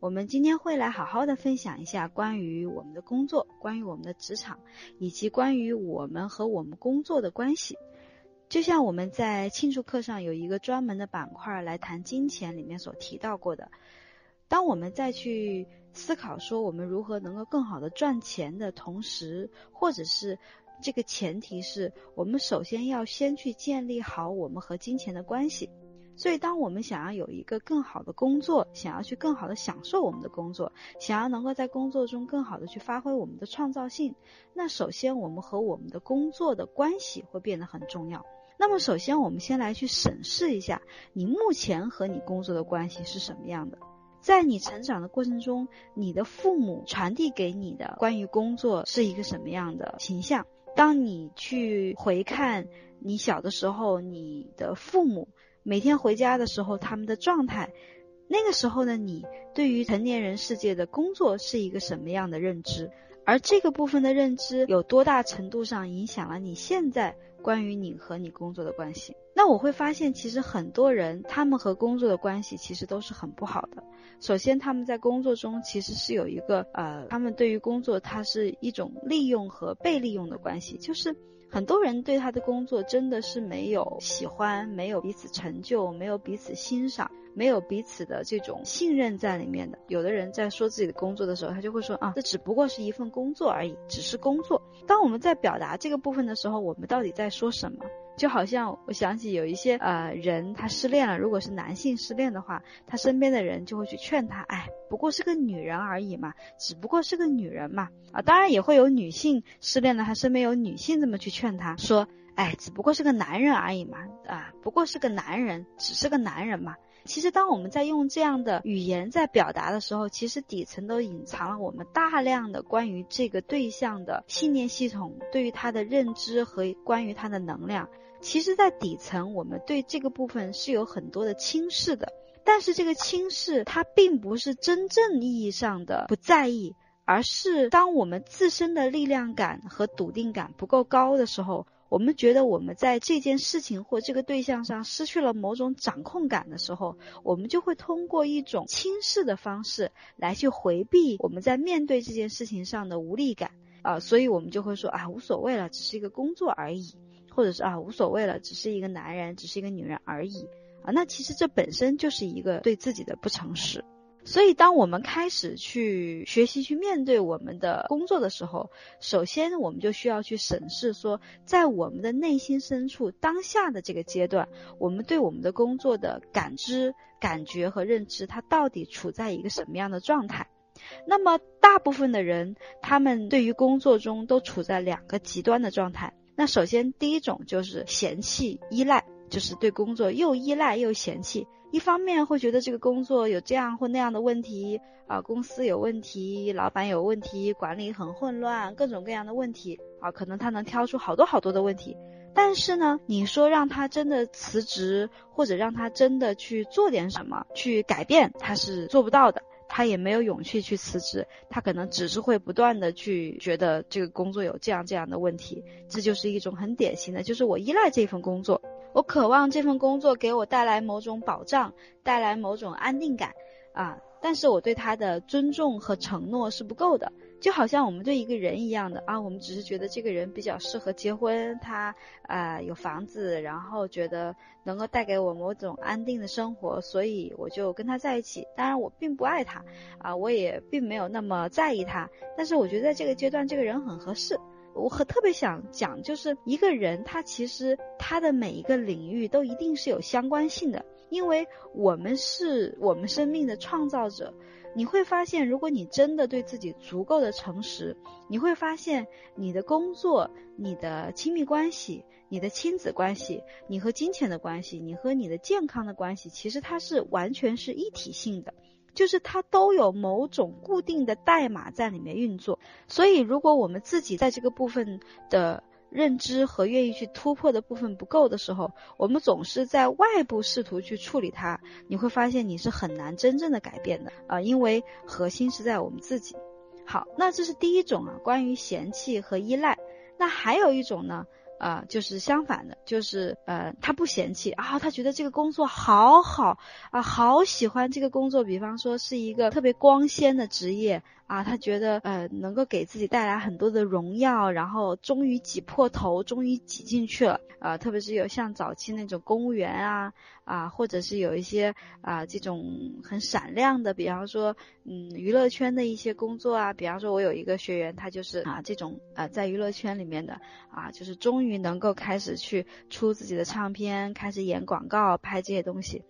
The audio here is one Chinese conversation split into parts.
我们今天会来好好的分享一下关于我们的工作，关于我们的职场，以及关于我们和我们工作的关系。就像我们在庆祝课上有一个专门的板块来谈金钱里面所提到过的，当我们再去思考说我们如何能够更好的赚钱的同时，或者是这个前提是我们首先要先去建立好我们和金钱的关系。所以，当我们想要有一个更好的工作，想要去更好的享受我们的工作，想要能够在工作中更好的去发挥我们的创造性，那首先我们和我们的工作的关系会变得很重要。那么，首先我们先来去审视一下，你目前和你工作的关系是什么样的？在你成长的过程中，你的父母传递给你的关于工作是一个什么样的形象？当你去回看你小的时候，你的父母。每天回家的时候，他们的状态，那个时候的，你对于成年人世界的工作是一个什么样的认知？而这个部分的认知有多大程度上影响了你现在关于你和你工作的关系？那我会发现，其实很多人他们和工作的关系其实都是很不好的。首先，他们在工作中其实是有一个呃，他们对于工作它是一种利用和被利用的关系，就是。很多人对他的工作真的是没有喜欢，没有彼此成就，没有彼此欣赏，没有彼此的这种信任在里面的。有的人在说自己的工作的时候，他就会说啊，这只不过是一份工作而已，只是工作。当我们在表达这个部分的时候，我们到底在说什么？就好像我想起有一些呃人，他失恋了。如果是男性失恋的话，他身边的人就会去劝他，哎，不过是个女人而已嘛，只不过是个女人嘛。啊，当然也会有女性失恋了，他身边有女性这么去劝他说，哎，只不过是个男人而已嘛，啊，不过是个男人，只是个男人嘛。其实，当我们在用这样的语言在表达的时候，其实底层都隐藏了我们大量的关于这个对象的信念系统，对于他的认知和关于他的能量。其实，在底层，我们对这个部分是有很多的轻视的。但是，这个轻视它并不是真正意义上的不在意，而是当我们自身的力量感和笃定感不够高的时候。我们觉得我们在这件事情或这个对象上失去了某种掌控感的时候，我们就会通过一种轻视的方式来去回避我们在面对这件事情上的无力感。啊，所以我们就会说啊无所谓了，只是一个工作而已，或者是啊无所谓了，只是一个男人，只是一个女人而已。啊，那其实这本身就是一个对自己的不诚实。所以，当我们开始去学习、去面对我们的工作的时候，首先我们就需要去审视说，在我们的内心深处，当下的这个阶段，我们对我们的工作的感知、感觉和认知，它到底处在一个什么样的状态？那么，大部分的人，他们对于工作中都处在两个极端的状态。那首先，第一种就是嫌弃、依赖，就是对工作又依赖又嫌弃。一方面会觉得这个工作有这样或那样的问题啊，公司有问题，老板有问题，管理很混乱，各种各样的问题啊，可能他能挑出好多好多的问题。但是呢，你说让他真的辞职，或者让他真的去做点什么去改变，他是做不到的，他也没有勇气去辞职，他可能只是会不断的去觉得这个工作有这样这样的问题，这就是一种很典型的，就是我依赖这份工作。我渴望这份工作给我带来某种保障，带来某种安定感，啊，但是我对他的尊重和承诺是不够的，就好像我们对一个人一样的啊，我们只是觉得这个人比较适合结婚，他啊有房子，然后觉得能够带给我某种安定的生活，所以我就跟他在一起。当然我并不爱他，啊，我也并没有那么在意他，但是我觉得在这个阶段这个人很合适。我很特别想讲，就是一个人他其实他的每一个领域都一定是有相关性的，因为我们是我们生命的创造者。你会发现，如果你真的对自己足够的诚实，你会发现你的工作、你的亲密关系、你的亲子关系、你和金钱的关系、你和你的健康的关系，其实它是完全是一体性的。就是它都有某种固定的代码在里面运作，所以如果我们自己在这个部分的认知和愿意去突破的部分不够的时候，我们总是在外部试图去处理它，你会发现你是很难真正的改变的啊，因为核心是在我们自己。好，那这是第一种啊，关于嫌弃和依赖。那还有一种呢，啊，就是相反的，就是呃，他不嫌弃啊，他觉得这个工作好好啊，好喜欢这个工作。比方说是一个特别光鲜的职业啊，他觉得呃能够给自己带来很多的荣耀，然后终于挤破头，终于挤进去了啊。特别是有像早期那种公务员啊啊，或者是有一些啊这种很闪亮的，比方说嗯娱乐圈的一些工作啊，比方说我有一个学员，他就是啊这种啊在娱乐圈里面的啊，就是终于于。能够开始去出自己的唱片，开始演广告，拍这些东西，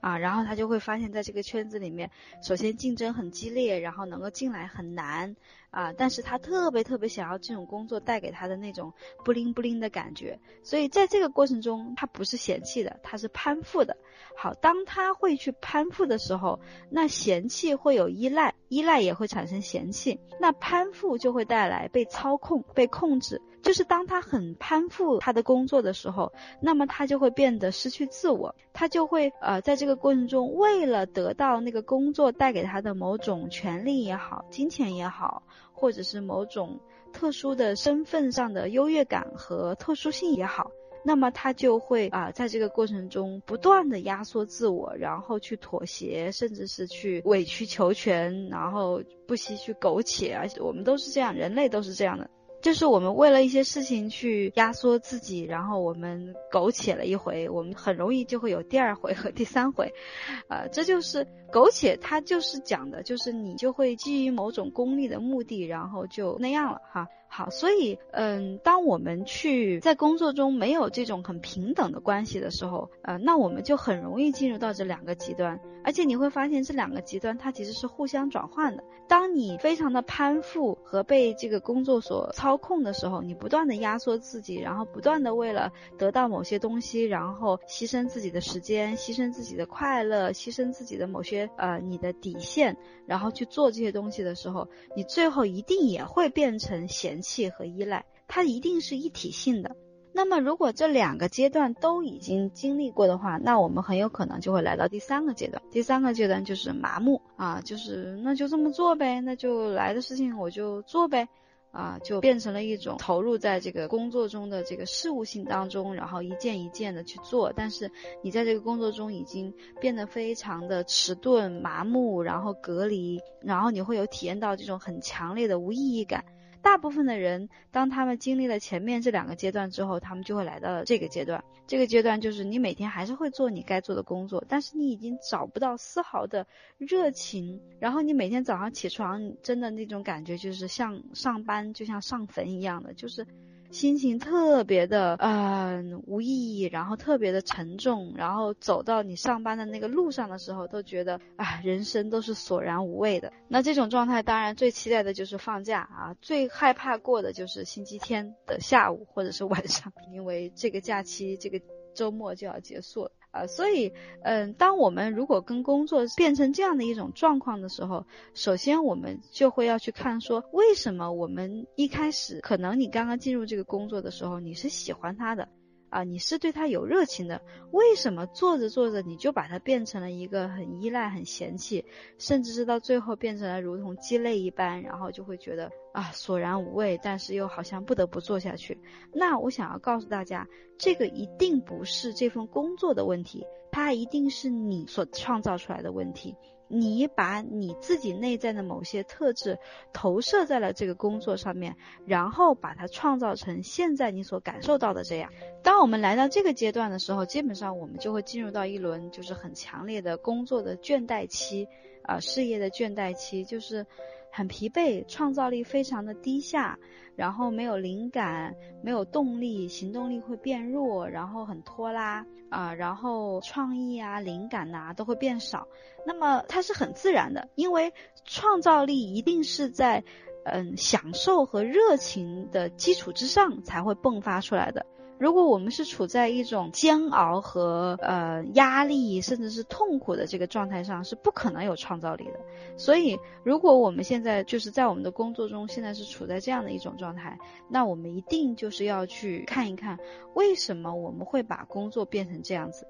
啊，然后他就会发现，在这个圈子里面，首先竞争很激烈，然后能够进来很难。啊，但是他特别特别想要这种工作带给他的那种不灵不灵的感觉，所以在这个过程中，他不是嫌弃的，他是攀附的。好，当他会去攀附的时候，那嫌弃会有依赖，依赖也会产生嫌弃，那攀附就会带来被操控、被控制。就是当他很攀附他的工作的时候，那么他就会变得失去自我，他就会呃在这个过程中，为了得到那个工作带给他的某种权利也好，金钱也好。或者是某种特殊的身份上的优越感和特殊性也好，那么他就会啊，在这个过程中不断的压缩自我，然后去妥协，甚至是去委曲求全，然后不惜去苟且，而且我们都是这样，人类都是这样的。就是我们为了一些事情去压缩自己，然后我们苟且了一回，我们很容易就会有第二回和第三回，呃，这就是苟且，它就是讲的，就是你就会基于某种功利的目的，然后就那样了哈。好，所以，嗯，当我们去在工作中没有这种很平等的关系的时候，呃，那我们就很容易进入到这两个极端，而且你会发现这两个极端它其实是互相转换的。当你非常的攀附和被这个工作所操控的时候，你不断的压缩自己，然后不断的为了得到某些东西，然后牺牲自己的时间，牺牲自己的快乐，牺牲自己的某些呃你的底线，然后去做这些东西的时候，你最后一定也会变成嫌弃。气和依赖，它一定是一体性的。那么，如果这两个阶段都已经经历过的话，那我们很有可能就会来到第三个阶段。第三个阶段就是麻木啊，就是那就这么做呗，那就来的事情我就做呗，啊，就变成了一种投入在这个工作中的这个事务性当中，然后一件一件的去做。但是你在这个工作中已经变得非常的迟钝、麻木，然后隔离，然后你会有体验到这种很强烈的无意义感。大部分的人，当他们经历了前面这两个阶段之后，他们就会来到了这个阶段。这个阶段就是你每天还是会做你该做的工作，但是你已经找不到丝毫的热情。然后你每天早上起床，真的那种感觉就是像上班就像上坟一样的，就是。心情特别的嗯无意义，然后特别的沉重，然后走到你上班的那个路上的时候，都觉得啊人生都是索然无味的。那这种状态，当然最期待的就是放假啊，最害怕过的就是星期天的下午或者是晚上，因为这个假期这个周末就要结束了。啊，所以，嗯，当我们如果跟工作变成这样的一种状况的时候，首先我们就会要去看说，为什么我们一开始可能你刚刚进入这个工作的时候，你是喜欢他的。啊，你是对他有热情的，为什么做着做着你就把它变成了一个很依赖、很嫌弃，甚至是到最后变成了如同鸡肋一般，然后就会觉得啊索然无味，但是又好像不得不做下去。那我想要告诉大家，这个一定不是这份工作的问题，它一定是你所创造出来的问题。你把你自己内在的某些特质投射在了这个工作上面，然后把它创造成现在你所感受到的这样。当我们来到这个阶段的时候，基本上我们就会进入到一轮就是很强烈的工作的倦怠期，啊，事业的倦怠期，就是很疲惫，创造力非常的低下。然后没有灵感，没有动力，行动力会变弱，然后很拖拉啊，然后创意啊、灵感呐都会变少。那么它是很自然的，因为创造力一定是在嗯享受和热情的基础之上才会迸发出来的。如果我们是处在一种煎熬和呃压力，甚至是痛苦的这个状态上，是不可能有创造力的。所以，如果我们现在就是在我们的工作中，现在是处在这样的一种状态，那我们一定就是要去看一看，为什么我们会把工作变成这样子。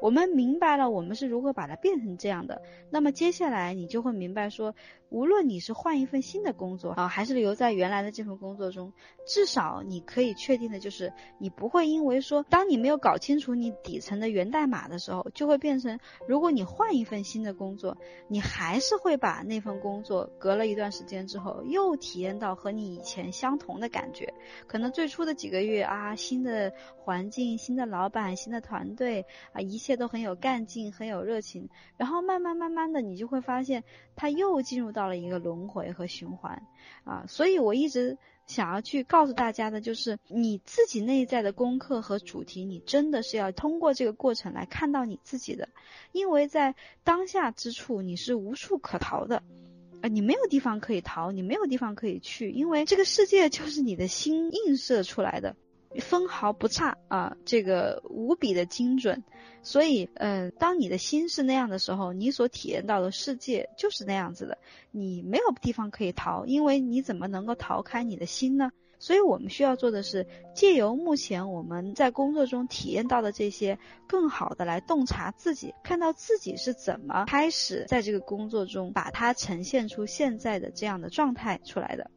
我们明白了我们是如何把它变成这样的，那么接下来你就会明白说，无论你是换一份新的工作啊，还是留在原来的这份工作中，至少你可以确定的就是，你不会因为说，当你没有搞清楚你底层的源代码的时候，就会变成，如果你换一份新的工作，你还是会把那份工作隔了一段时间之后，又体验到和你以前相同的感觉。可能最初的几个月啊，新的环境、新的老板、新的团队啊，一切都很有干劲、很有热情，然后慢慢慢慢的，你就会发现，他又进入到到了一个轮回和循环啊，所以我一直想要去告诉大家的，就是你自己内在的功课和主题，你真的是要通过这个过程来看到你自己的，因为在当下之处，你是无处可逃的，啊，你没有地方可以逃，你没有地方可以去，因为这个世界就是你的心映射出来的。分毫不差啊，这个无比的精准，所以，嗯，当你的心是那样的时候，你所体验到的世界就是那样子的，你没有地方可以逃，因为你怎么能够逃开你的心呢？所以我们需要做的是，借由目前我们在工作中体验到的这些，更好的来洞察自己，看到自己是怎么开始在这个工作中把它呈现出现在的这样的状态出来的。